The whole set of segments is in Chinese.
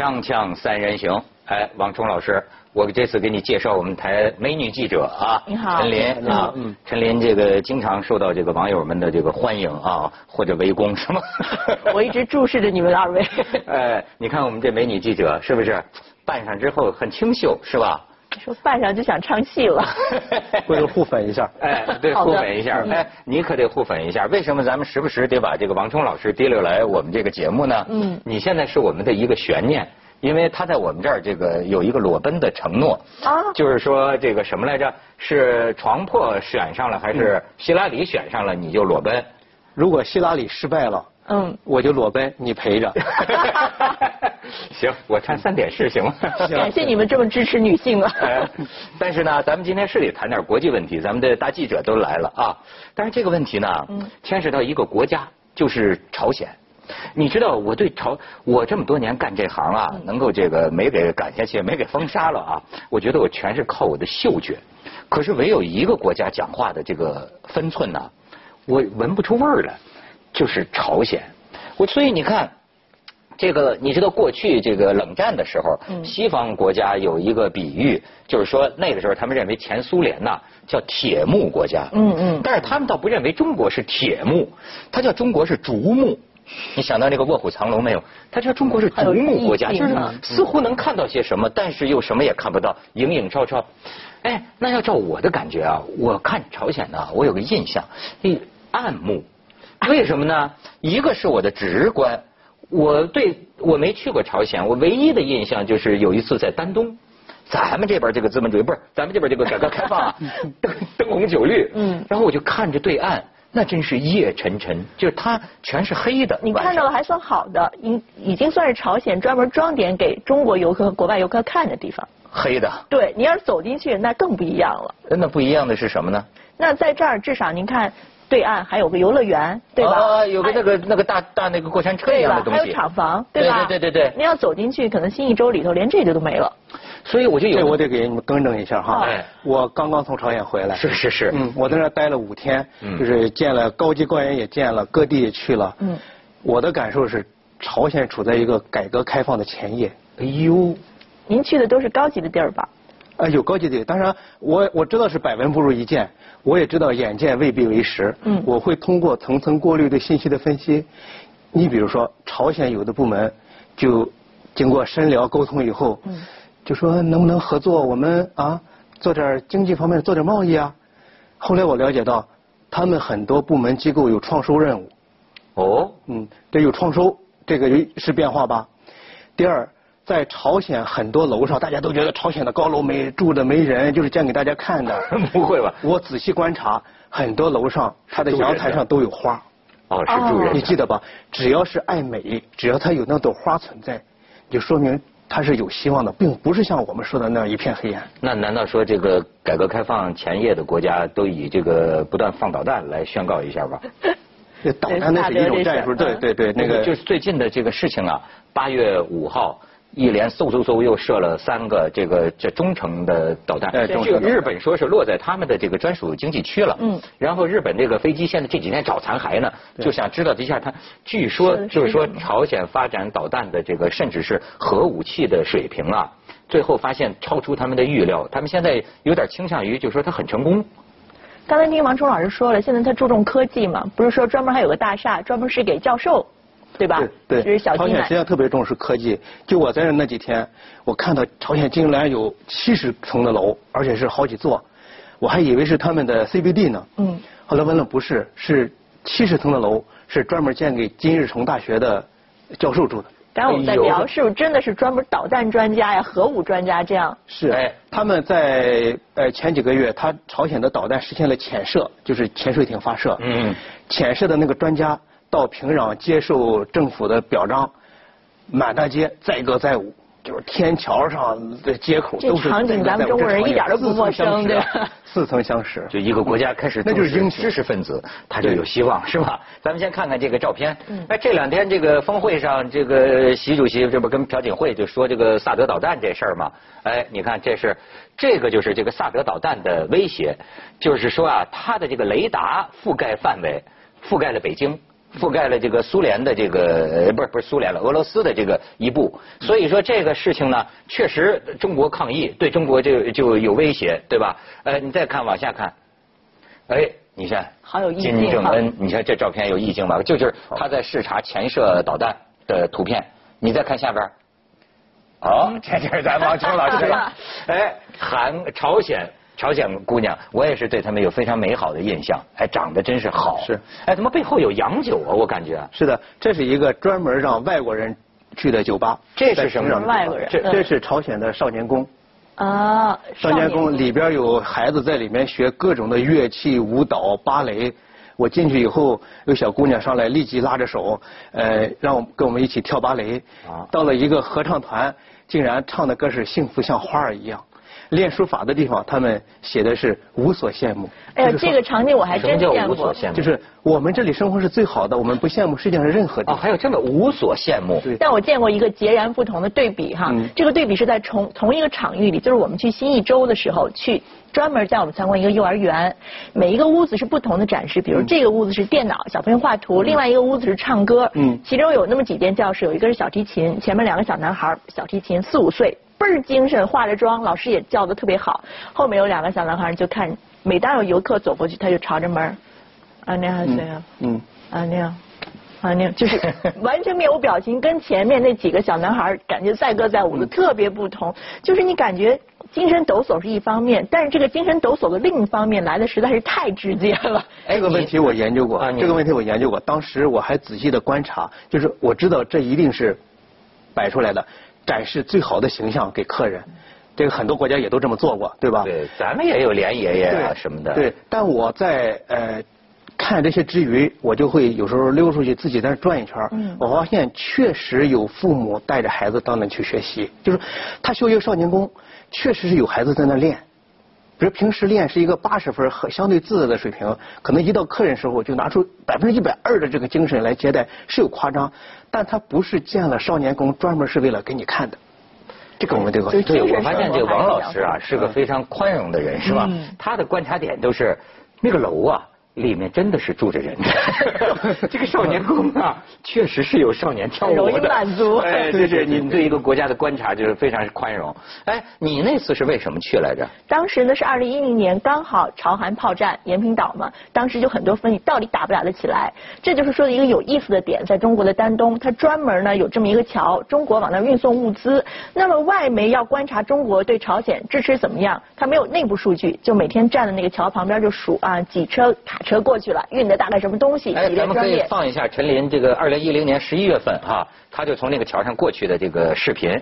锵锵三人行，哎，王冲老师，我这次给你介绍我们台美女记者啊，你好陈琳啊，嗯，陈琳这个经常受到这个网友们的这个欢迎啊，或者围攻是吗？我一直注视着你们二位。哎，你看我们这美女记者是不是扮上之后很清秀是吧？说扮上就想唱戏了。为了互粉一下，哎，对，互粉一下，哎，你可得互粉一下。为什么咱们时不时得把这个王冲老师提溜来我们这个节目呢？嗯你现在是我们的一个悬念，因为他在我们这儿这个有一个裸奔的承诺，啊就是说这个什么来着？是床破选上了还是希拉里选上了你就裸奔？如果希拉里失败了，嗯，我就裸奔，你陪着。行，我穿三点式行吗？感谢你们这么支持女性啊。哎，但是呢，咱们今天是得谈点国际问题，咱们的大记者都来了啊。但是这个问题呢，牵涉到一个国家，就是朝鲜。你知道我对朝，我这么多年干这行啊，能够这个没给赶下去，没给封杀了啊，我觉得我全是靠我的嗅觉。可是唯有一个国家讲话的这个分寸呢，我闻不出味儿来，就是朝鲜。我所以你看，这个你知道过去这个冷战的时候，西方国家有一个比喻，就是说那个时候他们认为前苏联呐叫铁木国家，嗯嗯但是他们倒不认为中国是铁木，他叫中国是竹木。你想到那个卧虎藏龙没有？他叫中国是竹木国家，就是似乎能看到些什么，但是又什么也看不到，影影绰绰。哎，那要照我的感觉啊，我看朝鲜呢，我有个印象，哎，暗木。为什么呢？一个是我的直观，我对我没去过朝鲜，我唯一的印象就是有一次在丹东，咱们这边这个资本主义不是咱们这边这个改革开放啊，灯 灯红酒绿，嗯然后我就看着对岸，那真是夜沉沉，就是它全是黑的。你看到了还算好的，已已经算是朝鲜专门装点给中国游客和国外游客看的地方。黑的，对你要是走进去，那更不一样了。那不一样的是什么呢？那在这儿至少您看，对岸还有个游乐园，对吧？啊，有个那个那个大大那个过山车一对吧样的？东还有。厂房，对吧？对对对对您要走进去，可能新一周里头连这个都没了。所以我就有这我得给你们更正一下哈哎。我刚刚从朝鲜回来。是是是，嗯，我在那儿待了五天嗯，就是见了高级官员也见了，各地也去了。嗯，我的感受是，朝鲜处在一个改革开放的前夜。哎呦，您去的都是高级的地儿吧？啊，有高级的，当然我我知道是百闻不如一见，我也知道眼见未必为实。嗯我会通过层层过滤对信息的分析。你比如说，朝鲜有的部门就经过深聊沟通以后，嗯就说能不能合作，我们啊做点经济方面做点贸易啊。后来我了解到，他们很多部门机构有创收任务。哦，嗯，这有创收，这个是变化吧。第二，在朝鲜很多楼上，大家都觉得朝鲜的高楼没住的没人，就是建给大家看的。不会吧？我仔细观察，很多楼上它的阳台上都有花，哦，是住人。你记得吧？只要是爱美，只要它有那朵花存在，就说明它是有希望的，并不是像我们说的那样一片黑暗。那难道说这个改革开放前夜的国家都以这个不断放导弹来宣告一下吧？这导弹那是一种战术，对对对，那个就是最近的这个事情啊，八月五号。一连嗖嗖嗖又射了三个这个这中程的导弹，日本说是落在他们的这个专属经济区了。嗯然后日本这个飞机现在这几天找残骸呢，就想知道一下它，据说就是说朝鲜发展导弹的这个甚至是核武器的水平啊，最后发现超出他们的预料，他们现在有点倾向于就是说它很成功。刚才听王冲老师说了，现在他注重科技嘛，不是说专门还有个大厦，专门是给教授，对吧？对小。朝鲜实际上特别重视科技。就我在那那几天，我看到朝鲜竟然有七十层的楼，而且是好几座，我还以为是他们的 CBD 呢。嗯。后来问了，不是，是七十层的楼，是专门建给金日成大学的教授住的。刚刚我们在聊，是不是真的是专门导弹专家呀、核武专家这样？是，哎他们在呃前几个月，他朝鲜的导弹实现了潜射，就是潜水艇发射。嗯潜射的那个专家到平壤接受政府的表彰，满大街载歌载舞，就是天桥上的街口都是场景咱们中国人一点都不陌生对吧似曾相识。就一个国家开始那就是英雄重视知识分子，他就有希望，是吧？咱们先看看这个照片。嗯哎，这两天这个峰会上，这个习主席这不跟朴槿惠就说这个萨德导弹这事儿嘛？哎，你看这是这个就是这个萨德导弹的威胁，就是说啊，它的这个雷达覆盖范围覆盖了北京。覆盖了这个苏联的这个呃不是不是苏联了，俄罗斯的这个一部。所以说这个事情呢，确实中国抗议对中国就就有威胁，对吧？呃，你再看往下看，哎，你看，好有意境金正恩，你看这照片有意境吧？就就是他在视察潜射导弹的图片。你再看下边儿，哦，这就是咱王冲老师了。哎，韩朝鲜朝鲜姑娘，我也是对他们有非常美好的印象。哎，长得真是好。是。哎，怎么背后有洋酒啊？我感觉。是的，这是一个专门让外国人去的酒吧。这是什么外国人这嗯这是朝鲜的少年宫。啊，少年宫里边有孩子在里面学各种的乐器、舞蹈、芭蕾。我进去以后，有小姑娘上来立即拉着手，呃，让我跟我们一起跳芭蕾。啊到了一个合唱团，竟然唱的歌是《幸福像花儿一样》。练书法的地方，他们写的是无所羡慕。哎呀，这个场景我还什么叫真见过。无所羡慕？就是我们这里生活是最好的，我们不羡慕世界上任何地哦，方。还有这么无所羡慕。对但我见过一个截然不同的对比哈，嗯这个对比是在同同一个场域里，就是我们去新一周的时候，去专门带我们参观一个幼儿园，每一个屋子是不同的展示，比如这个屋子是电脑，小朋友画图，另外一个屋子是唱歌，嗯其中有那么几间教室，有一个是小提琴，前面两个小男孩，小提琴四五岁，倍儿精神，化着妆，老师也叫的特别好，后面有两个小男孩就看，每当有游客走过去，他就朝着门儿，啊那样这样。嗯，啊那样，啊那样，就是完全面无表情，跟前面那几个小男孩儿感觉载歌载舞的特别不同。就是你感觉精神抖擞是一方面，但是这个精神抖擞的另一方面来的实在是太直接了。哎这个问题我研究过啊，这个问题我研究过。当时我还仔细的观察，就是我知道这一定是摆出来的，展示最好的形象给客人。这个很多国家也都这么做过，对吧？对，咱们也有连爷爷啊什么的。对，但我在呃看这些之余，我就会有时候溜出去自己在那转一圈儿嗯我发现确实有父母带着孩子到那去学习，就是他修一个少年宫，确实是有孩子在那练。比如平时练是一个八十分和相对自在的水平，可能一到客人时候就拿出百分之一百二的这个精神来接待，是有夸张，但他不是建了少年宫专门是为了给你看的。这个我们得就是对，我发现这个王老师啊是个非常宽容的人，是吧嗯？他的观察点都是那个楼啊。里面真的是住着人的，这个少年宫啊，确实是有少年跳舞的，容易满足哎，就是你对一个国家的观察就是非常宽容。哎，你那次是为什么去来着？当时呢是二零一零年，刚好朝韩炮战，延平岛嘛，当时就很多分析到底打不打得起来。这就是说的一个有意思的点，在中国的丹东，它专门呢有这么一个桥，中国往那儿运送物资。那么外媒要观察中国对朝鲜支持怎么样，它没有内部数据，就每天站在那个桥旁边就数啊几车卡车过去了，运的大概什么东西，哎，咱们可以。放一下陈林这个二零一零年十一月份哈，他就从那个桥上过去的这个视频。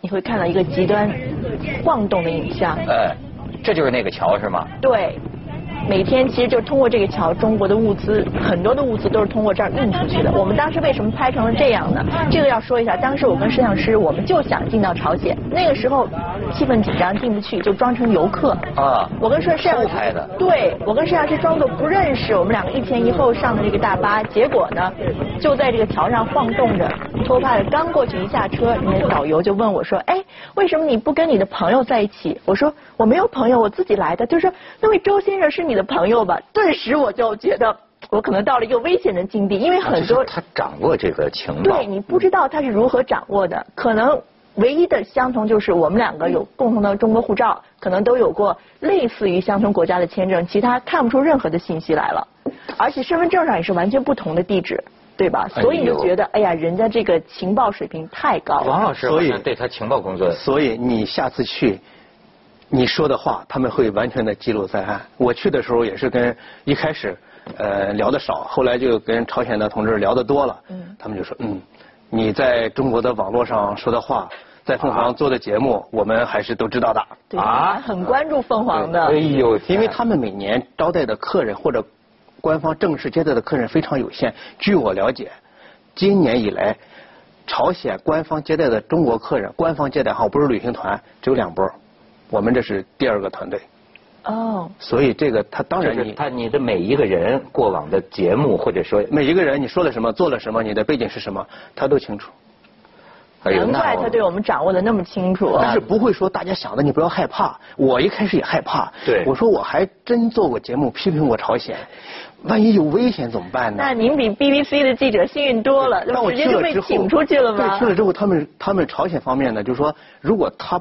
你会看到一个极端晃动的影像。哎，这就是那个桥是吗？对，每天其实就通过这个桥，中国的物资很多的物资都是通过这儿运出去的。我们当时为什么拍成了这样呢？这个要说一下，当时我跟摄像师，我们就想进到朝鲜，那个时候气氛紧张，进不去，就装成游客。啊，我跟摄摄像偷拍的对我跟摄像师装作不认识，我们两个一前一后上的这个大巴，结果呢，就在这个桥上晃动着，托帕的。刚过去一下车，人家导游就问我说：“哎，为什么你不跟你的朋友在一起？”我说：“我没有朋友，我自己来的。”就说：“那位周先生是你的朋友吧？”顿时我就觉得我可能到了一个危险的境地，因为很多啊他掌握这个情报。对你不知道他是如何掌握的，可能唯一的相同就是我们两个有共同的中国护照，可能都有过类似于相同国家的签证，其他看不出任何的信息来了，而且身份证上也是完全不同的地址，对吧？所以你就觉得，哎呀，人家这个情报水平太高了。王老师所以对他情报工作所以你下次去，你说的话他们会完全的记录在案。我去的时候也是跟一开始呃聊的少，后来就跟朝鲜的同志聊的多了，嗯他们就说嗯，你在中国的网络上说的话，在凤凰做的节目，我们还是都知道的。对啊很关注凤凰的。哎呦，因为他们每年招待的客人或者官方正式接待的客人非常有限。据我了解，今年以来，朝鲜官方接待的中国客人，官方接待哈不是旅行团，只有两波，我们这是第二个团队。哦，所以这个他当然你他你的每一个人过往的节目或者说，每一个人你说了什么做了什么，你的背景是什么，他都清楚。难怪他对我们掌握的那么清楚。但是不会说大家想的你不要害怕。我一开始也害怕。对我说我还真做过节目批评过朝鲜，万一有危险怎么办呢？那您比 BBC 的记者幸运多了，那我直接就被请出去了吗？对，去了之后，他们他们朝鲜方面呢，就是说，如果他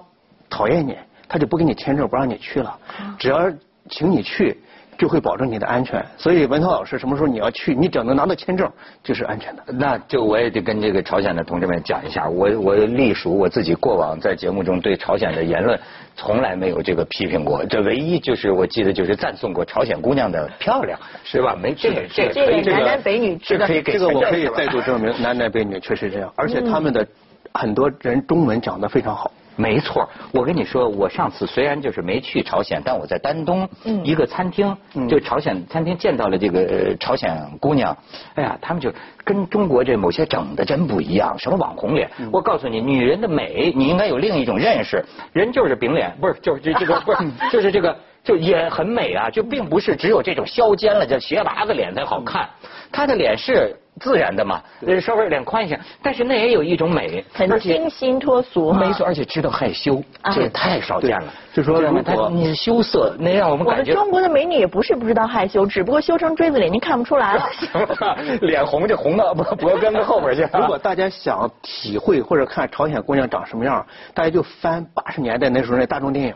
讨厌你，他就不给你签证，不让你去了。只要请你去。就会保证你的安全，所以文涛老师什么时候你要去，你只要能拿到签证，就是安全的。那就我也得跟这个朝鲜的同志们讲一下，我我隶属我自己过往在节目中对朝鲜的言论从来没有这个批评过，这唯一就是我记得就是赞颂过朝鲜姑娘的漂亮，是吧？没这个这这个男男北女，这个这个我可以再度证明，男男北女确实这样，而且他们的很多人中文讲的非常好。没错，我跟你说，我上次虽然就是没去朝鲜，但我在丹东一个餐厅，就朝鲜餐厅见到了这个朝鲜姑娘，哎呀，他们就跟中国这某些整的真不一样，什么网红脸。我告诉你，女人的美，你应该有另一种认识，人就是饼脸，不是就是这这个不是 就是这个就也很美啊，就并不是只有这种削尖了这斜拔子脸才好看，她的脸是。自然的嘛，稍微脸宽一些，但是那也有一种美，很清新脱俗。没错，而且知道害羞，这也太少见了。就说他你羞涩，那让我们感觉。我们中国的美女也不是不知道害羞，只不过修成锥子脸，您看不出来了。脸红就红到脖根子后边去。如果大家想体会或者看朝鲜姑娘长什么样，大家就翻八十年代那时候那大众电影。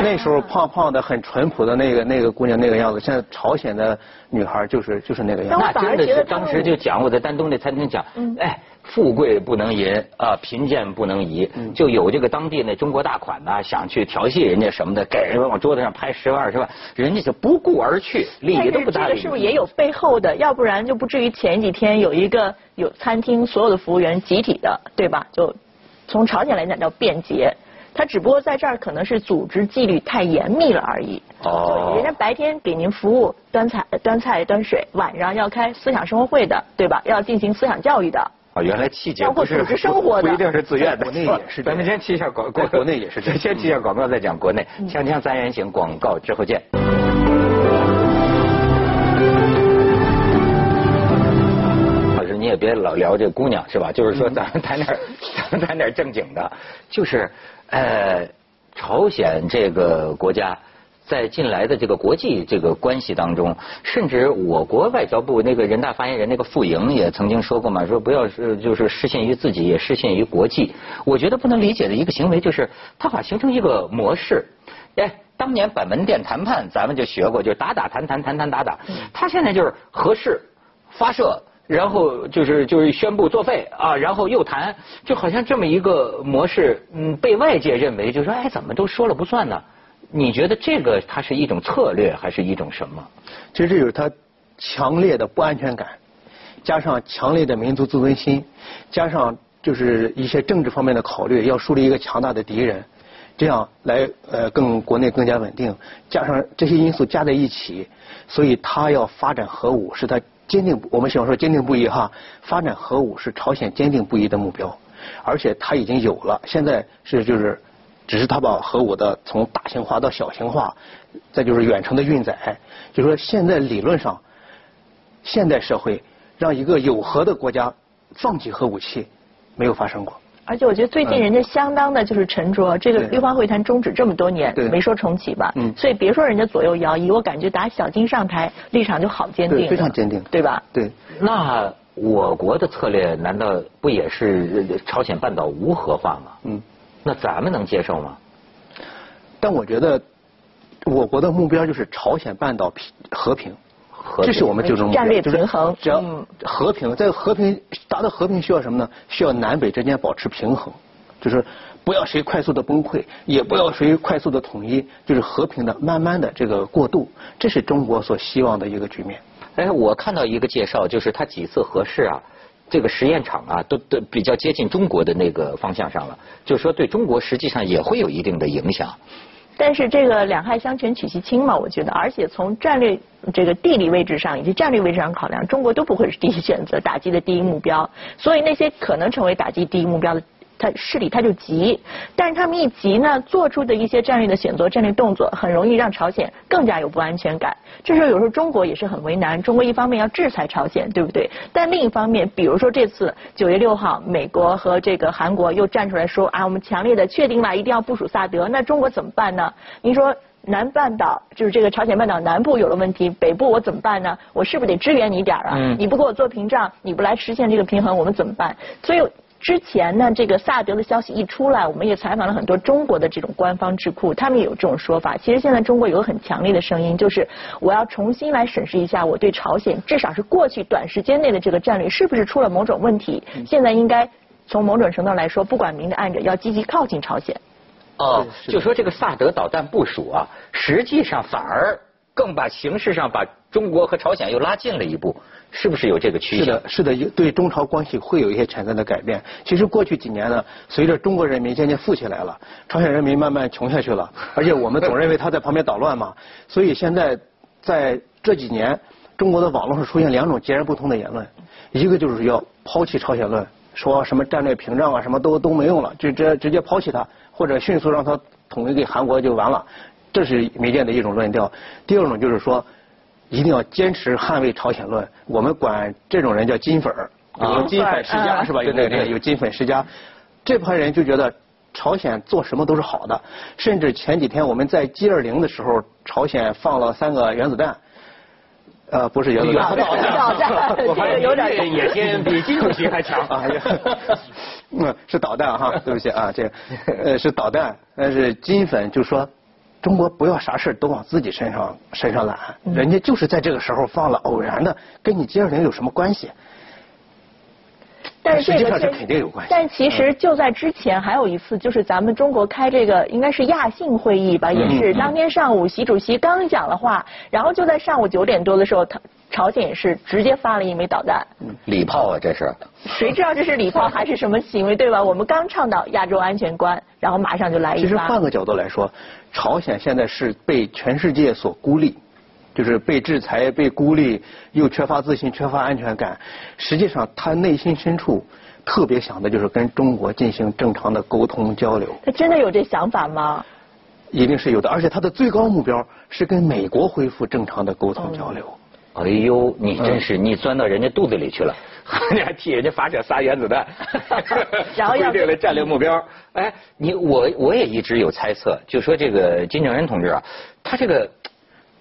那时候胖胖的、很淳朴的那个那个姑娘那个样子，现在朝鲜的女孩就是就是那个样子。那真的是当时就讲我在丹东那餐厅讲，哎，富贵不能淫啊，贫贱不能移，就有这个当地那中国大款呐，想去调戏人家什么的，给人往桌子上拍十万二十万，人家就不顾而去，理都不搭理。这个是不是也有背后的？要不然就不至于前几天有一个有餐厅所有的服务员集体的，对吧？就从朝鲜来讲叫便捷。他只不过在这儿可能是组织纪律太严密了而已。哦。人家白天给您服务端菜端菜端水，晚上要开思想生活会的，对吧？要进行思想教育的。啊，原来气节不是不一定是自愿的。国内也是。咱们先提一下广国国内也是。先提一下广告再讲国内。锵锵三人行广告之后见。老师，你也别老聊这姑娘是吧？就是说咱们谈点 咱们谈点正经的，就是。呃，朝鲜这个国家在近来的这个国际这个关系当中，甚至我国外交部那个人大发言人那个傅莹也曾经说过嘛，说不要是就是失信于自己，也失信于国际。我觉得不能理解的一个行为就是，他把形成一个模式。哎，当年板门店谈判咱们就学过，就是打打谈谈谈谈打打。他现在就是合适发射。然后就是就是宣布作废啊，然后又谈，就好像这么一个模式，嗯，被外界认为就说，哎，怎么都说了不算呢？你觉得这个它是一种策略，还是一种什么？其实这就是他强烈的不安全感，加上强烈的民族自尊心，加上就是一些政治方面的考虑，要树立一个强大的敌人，这样来呃更国内更加稳定，加上这些因素加在一起，所以他要发展核武是他。坚定，我们喜欢说坚定不移哈。发展核武是朝鲜坚定不移的目标，而且他已经有了。现在是就是，只是他把核武的从大型化到小型化，再就是远程的运载。就说现在理论上，现代社会让一个有核的国家放弃核武器，没有发生过。而且我觉得最近人家相当的就是沉着，这个六方会谈终止这么多年，没说重启吧？嗯。所以别说人家左右摇移，我感觉打小金上台立场就好坚定，非常坚定，对吧？对。那我国的策略难道不也是朝鲜半岛无核化吗？嗯。那咱们能接受吗？但我觉得我国的目标就是朝鲜半岛平和平。这是我们最终目标，就是只要和平，在和平达到和平需要什么呢？需要南北之间保持平衡，就是不要谁快速的崩溃，也不要谁快速的统一，就是和平的、慢慢的这个过渡，这是中国所希望的一个局面。哎，我看到一个介绍，就是他几次核试啊，这个实验场啊，都都比较接近中国的那个方向上了，就是说对中国实际上也会有一定的影响。但是这个两害相权取其轻嘛，我觉得，而且从战略这个地理位置上以及战略位置上考量，中国都不会是第一选择，打击的第一目标。所以那些可能成为打击第一目标的。他势力他就急，但是他们一急呢，做出的一些战略的选择、战略动作，很容易让朝鲜更加有不安全感。这时候有时候中国也是很为难，中国一方面要制裁朝鲜，对不对？但另一方面，比如说这次九月六号，美国和这个韩国又站出来说啊，我们强烈的确定了一定要部署萨德，那中国怎么办呢？您说南半岛就是这个朝鲜半岛南部有了问题，北部我怎么办呢？我是不是得支援你点儿啊？嗯你不给我做屏障，你不来实现这个平衡，我们怎么办？所以。之前呢，这个萨德的消息一出来，我们也采访了很多中国的这种官方智库，他们也有这种说法。其实现在中国有个很强烈的声音，就是我要重新来审视一下我对朝鲜，至少是过去短时间内的这个战略是不是出了某种问题。现在应该从某种程度来说，不管明着暗着，要积极靠近朝鲜。哦，就说这个萨德导弹部署啊，实际上反而更把形式上把中国和朝鲜又拉近了一步，是不是有这个趋势？是的，是的，对中朝关系会有一些潜在的改变。其实过去几年呢，随着中国人民渐渐富起来了，朝鲜人民慢慢穷下去了，而且我们总认为他在旁边捣乱嘛，所以现在在这几年，中国的网络上出现两种截然不同的言论，一个就是要抛弃朝鲜论，说什么战略屏障啊，什么都都没用了，就直直接抛弃它，或者迅速让它统一给韩国就完了，这是民间的一种论调。第二种就是说。一定要坚持捍卫朝鲜论，我们管这种人叫金粉儿，啊。有金粉世家嗯是吧？有对对对。有金粉世家，这派人就觉得朝鲜做什么都是好的，甚至前几天我们在 G 二零的时候，朝鲜放了三个原子弹，呃，不是原子弹，导弹导弹。我发现这个有点这野心比金主席还强。啊，嗯，是导弹哈，对不起啊，这呃是导弹，但是金粉就说。中国不要啥事都往自己身上身上揽，人家就是在这个时候放了，偶然的，跟你接二零有什么关系？但是这个实际上是肯定有关系。但其实就在之前还有一次，就是咱们中国开这个应该是亚信会议吧，也是当天上午习主席刚讲了话，然后就在上午九点多的时候，他朝鲜也是直接发了一枚导弹。礼炮啊，这是。谁知道这是礼炮还是什么行为，对吧？我们刚倡导亚洲安全观，然后马上就来一发。其实换个角度来说，朝鲜现在是被全世界所孤立，就是被制裁、被孤立，又缺乏自信、缺乏安全感。实际上，他内心深处特别想的就是跟中国进行正常的沟通交流，他真的有这想法吗？一定是有的。而且他的最高目标是跟美国恢复正常的沟通交流。哎呦，你真是你钻到人家肚子里去了，你还替人家发射仨原子弹，然后要规定了战略目标。哎，你我我也一直有猜测，就说这个金正恩同志啊，他这个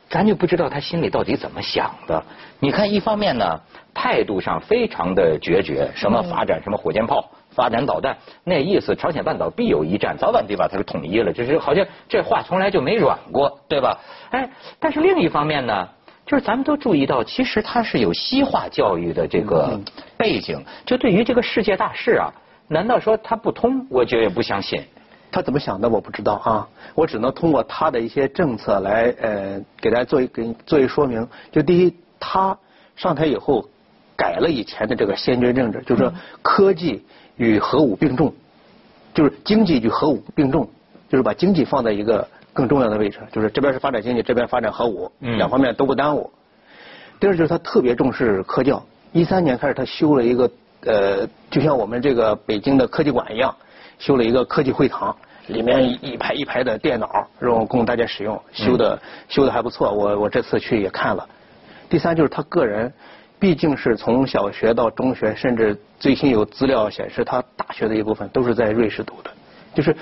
咱就不知道他心里到底怎么想的。你看，一方面呢，态度上非常的决绝，什么发展什么火箭炮。发展导弹，那意思朝鲜半岛必有一战，早晚得把它给统一了。就是好像这话从来就没软过，对吧？哎，但是另一方面呢，就是咱们都注意到，其实他是有西化教育的这个背景，就对于这个世界大事啊，难道说他不通？我觉得也不相信。他怎么想的我不知道啊，我只能通过他的一些政策来呃给大家做一给做一说明。就第一，他上台以后改了以前的这个先决政治，就是说科技与核武并重，就是经济与核武并重，就是把经济放在一个更重要的位置，就是这边是发展经济，这边发展核武，嗯两方面都不耽误。第二就是他特别重视科教，一三年开始他修了一个呃，就像我们这个北京的科技馆一样，修了一个科技会堂，里面一一排一排的电脑，让供大家使用，修的、修的还不错，我我这次去也看了。第三就是他个人，毕竟是从小学到中学，甚至最新有资料显示，他大学的一部分都是在瑞士读的，就是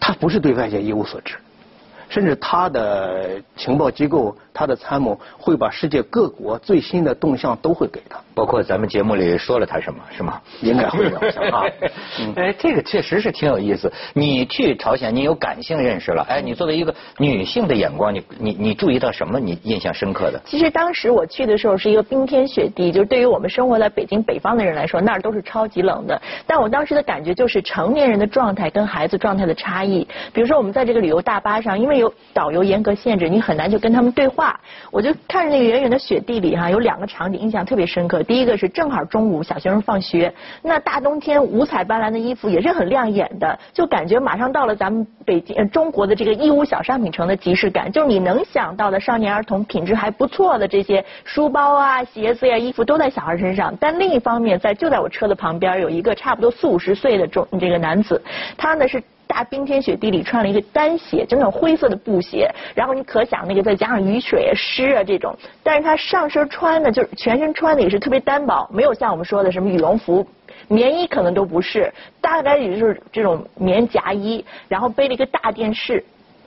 他不是对外界一无所知。甚至他的情报机构、他的参谋会把世界各国最新的动向都会给他。包括咱们节目里说了他什么，是吗？应该会有啊 嗯哎，这个确实是挺有意思。你去朝鲜，你有感性认识了。哎，你作为一个女性的眼光，你你你注意到什么？你印象深刻的？其实当时我去的时候是一个冰天雪地，就是对于我们生活在北京北方的人来说，那儿都是超级冷的。但我当时的感觉就是成年人的状态跟孩子状态的差异。比如说我们在这个旅游大巴上，因为有导游严格限制，你很难就跟他们对话。我就看着那个远远的雪地里哈，有两个场景印象特别深刻。第一个是正好中午小学生放学，那大冬天五彩斑斓的衣服也是很亮眼的，就感觉马上到了咱们北京、中国的这个义乌小商品城的即视感，就是你能想到的少年儿童品质还不错的这些书包啊、鞋子呀、衣服都在小孩身上。但另一方面，在就在我车的旁边有一个差不多四五十岁的中这个男子，他呢是。他冰天雪地里穿了一个单鞋，就那种灰色的布鞋，然后你可想那个再加上雨水啊、湿啊这种，但是他上身穿的就是全身穿的也是特别单薄，没有像我们说的什么羽绒服、棉衣可能都不是，大概也就是这种棉夹衣，然后背了一个大电视，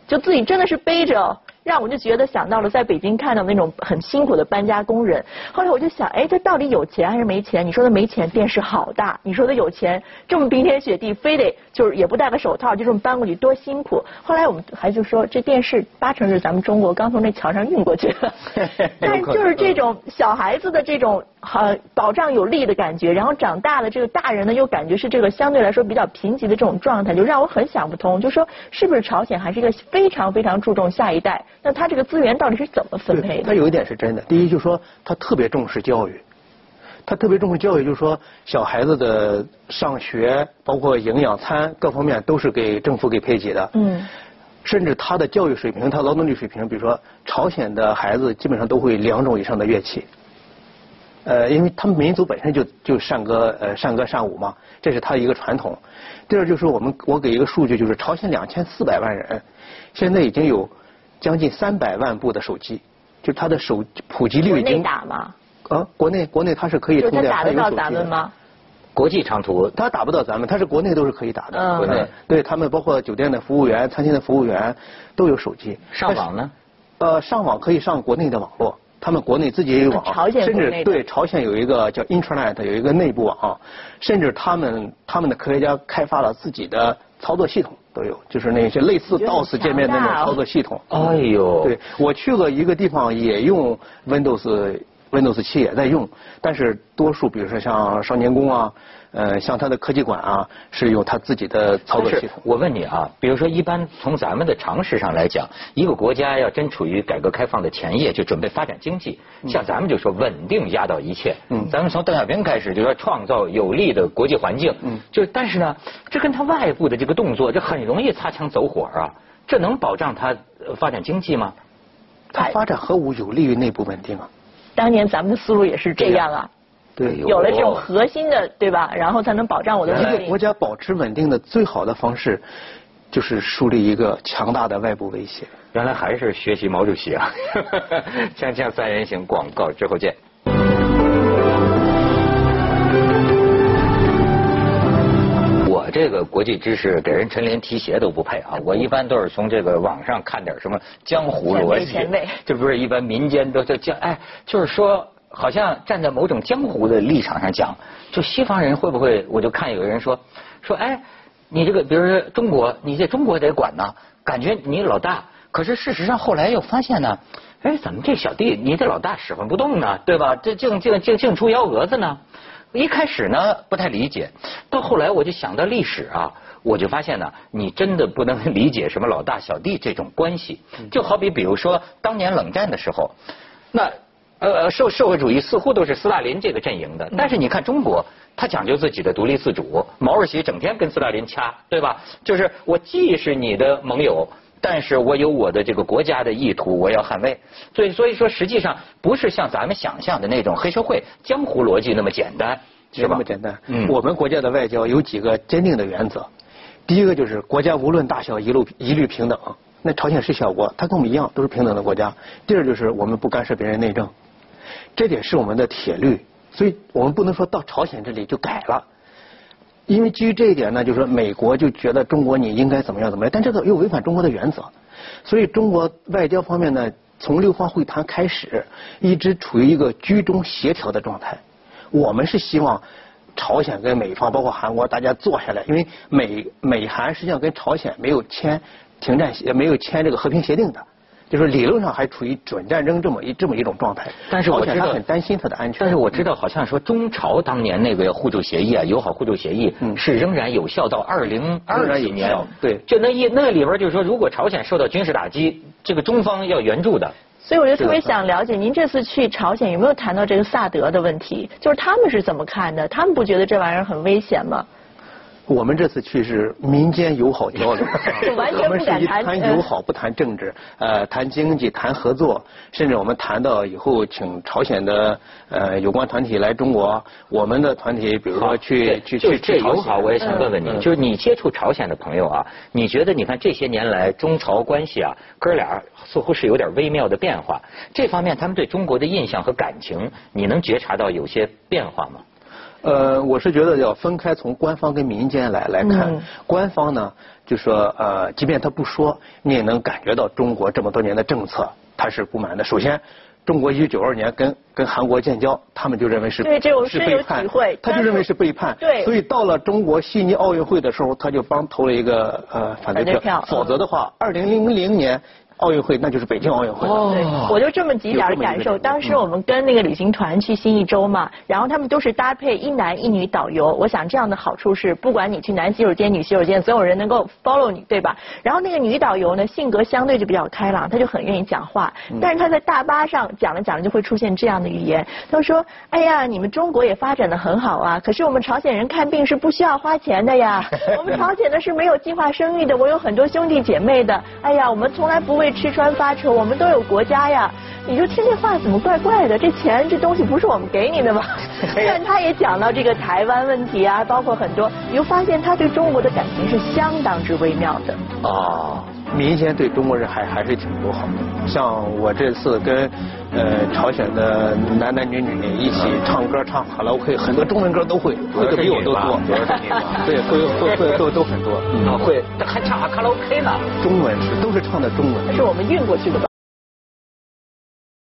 就自己真的是背着。让我就觉得想到了在北京看到那种很辛苦的搬家工人。后来我就想，哎，他到底有钱还是没钱？你说的没钱，电视好大；你说的有钱，这么冰天雪地，非得就是也不戴个手套，就这么搬过去，多辛苦。后来我们还就说，这电视八成是咱们中国刚从那桥上运过去的。但是就是这种小孩子的这种呃保障有力的感觉，然后长大了这个大人呢又感觉是这个相对来说比较贫瘠的这种状态，就让我很想不通，就说是不是朝鲜还是一个非常非常注重下一代？那他这个资源到底是怎么分配的？他有一点是真的，第一就是说他特别重视教育，他特别重视教育，就是说小孩子的上学，包括营养餐各方面都是给政府给配给的。嗯。甚至他的教育水平，他劳动力水平，比如说朝鲜的孩子基本上都会两种以上的乐器。呃，因为他们民族本身就就善歌呃善歌善舞嘛，这是他的一个传统。第二就是我们我给一个数据，就是朝鲜两千四百万人，现在已经有将近三百万部的手机，就它的手普及率已经。国内打吗？啊，国内国内它是可以通电它有手机的。国际长途，它打不到咱们，它是国内都是可以打的。国内，对他们包括酒店的服务员、餐厅的服务员都有手机。上网呢？呃，上网可以上国内的网络，他们国内自己也有网，甚至对朝鲜有一个叫 Internet，有一个内部网，甚至他们他们的科学家开发了自己的操作系统都有，就是那些类似 DOS 界面那种操作系统。哎呦！对我去过一个地方，也用 Windows。Windows 七也在用，但是多数，比如说像少年宫啊，呃，像它的科技馆啊，是用它自己的操作系统。我问你啊，比如说一般从咱们的常识上来讲，一个国家要真处于改革开放的前夜，就准备发展经济，像咱们就说稳定压倒一切。嗯。咱们从邓小平开始就说创造有利的国际环境。嗯。就但是呢，这跟他外部的这个动作，这很容易擦枪走火啊，这能保障他发展经济吗？他发展核武有利于内部稳定啊。当年咱们的思路也是这样啊，对，有了这种核心的，对吧？然后才能保障我的稳定。国家保持稳定的最好的方式，就是树立一个强大的外部威胁。原来还是学习毛主席啊！锵锵三人行，广告之后见。这个国际知识给人陈林提鞋都不配啊！我一般都是从这个网上看点什么江湖逻辑，这不是一般民间都叫哎，就是说好像站在某种江湖的立场上讲，就西方人会不会？我就看有人说说哎，你这个比如说中国，你这中国得管呢，感觉你老大，可是事实上后来又发现呢，哎，怎么这小弟你这老大使唤不动呢？对吧？这净净净净出幺蛾子呢？一开始呢不太理解，到后来我就想到历史啊，我就发现呢，你真的不能 理解什么老大小弟这种关系。就好比比如说当年冷战的时候，那呃社社会主义似乎都是斯大林这个阵营的，但是你看中国，他讲究自己的独立自主，毛主席整天跟斯大林掐，对吧？就是我既是你的盟友。但是我有我的这个国家的意图，我要捍卫。所以，所以说，实际上不是像咱们想象的那种黑社会江湖逻辑那么简单，是吧？那么简单。嗯。我们国家的外交有几个坚定的原则。第一个就是国家无论大小，一路一律平等。那朝鲜是小国，它跟我们一样都是平等的国家。第二就是我们不干涉别人内政，这点是我们的铁律。所以我们不能说到朝鲜这里就改了。因为基于这一点呢，就是说美国就觉得中国你应该怎么样怎么样，但这个又违反中国的原则，所以中国外交方面呢，从六方会谈开始，一直处于一个居中协调的状态。我们是希望朝鲜跟美方，包括韩国，大家坐下来，因为美美韩实际上跟朝鲜没有签停战协，没有签这个和平协定的。就是理论上还处于准战争这么一这么一种状态，但是我知道很担心他的安全。但是我知道好像说中朝当年那个互助协议啊，友好互助协议是仍然有效到二零二几年。对，就那一那里边就是说，如果朝鲜受到军事打击，这个中方要援助的。所以我就特别想了解，您这次去朝鲜有没有谈到这个萨德的问题？就是他们是怎么看的？他们不觉得这玩意儿很危险吗？我们这次去是民间友好交流，我们是以谈友好不谈政治，呃，谈经济，谈合作，甚至我们谈到以后请朝鲜的呃有关团体来中国，我们的团体比如说去去去这友好，我也想问问你，就是你接触朝鲜的朋友啊，你觉得你看这些年来中朝关系啊，哥俩似乎是有点微妙的变化，这方面他们对中国的印象和感情，你能觉察到有些变化吗？呃，我是觉得要分开从官方跟民间来来看。官方呢，就说呃，即便他不说，你也能感觉到中国这么多年的政策他是不满的。首先。中国一九九二年跟跟韩国建交，他们就认为是是背叛，他就认为是背叛，对，所以到了中国悉尼奥运会的时候，他就帮投了一个呃反对票，否则的话，二零零零年。奥运会那就是北京奥运会。对，我就这么几点感受。当时我们跟那个旅行团去新一周嘛，然后他们都是搭配一男一女导游。我想这样的好处是，不管你去男洗手间、女洗手间，总有人能够 follow 你，对吧？然后那个女导游呢，性格相对就比较开朗，她就很愿意讲话。但是她在大巴上讲着讲着就会出现这样的语言，她说：“哎呀，你们中国也发展的很好啊，可是我们朝鲜人看病是不需要花钱的呀。我们朝鲜呢是没有计划生育的，我有很多兄弟姐妹的。哎呀，我们从来不为。”吃穿发愁，我们都有国家呀！你就听这话怎么怪怪的？这钱这东西不是我们给你的吗？但他也讲到这个台湾问题啊，包括很多，你就发现他对中国的感情是相当之微妙的。啊。民间对中国人还还是挺友好的，像我这次跟呃朝鲜的男男女女一起唱歌唱卡拉 OK，很多中文歌都会，会的比我都多，对，会会会都都很多，啊会，还唱卡拉 OK 呢，中文是都是唱的中文，是我们运过去的吧。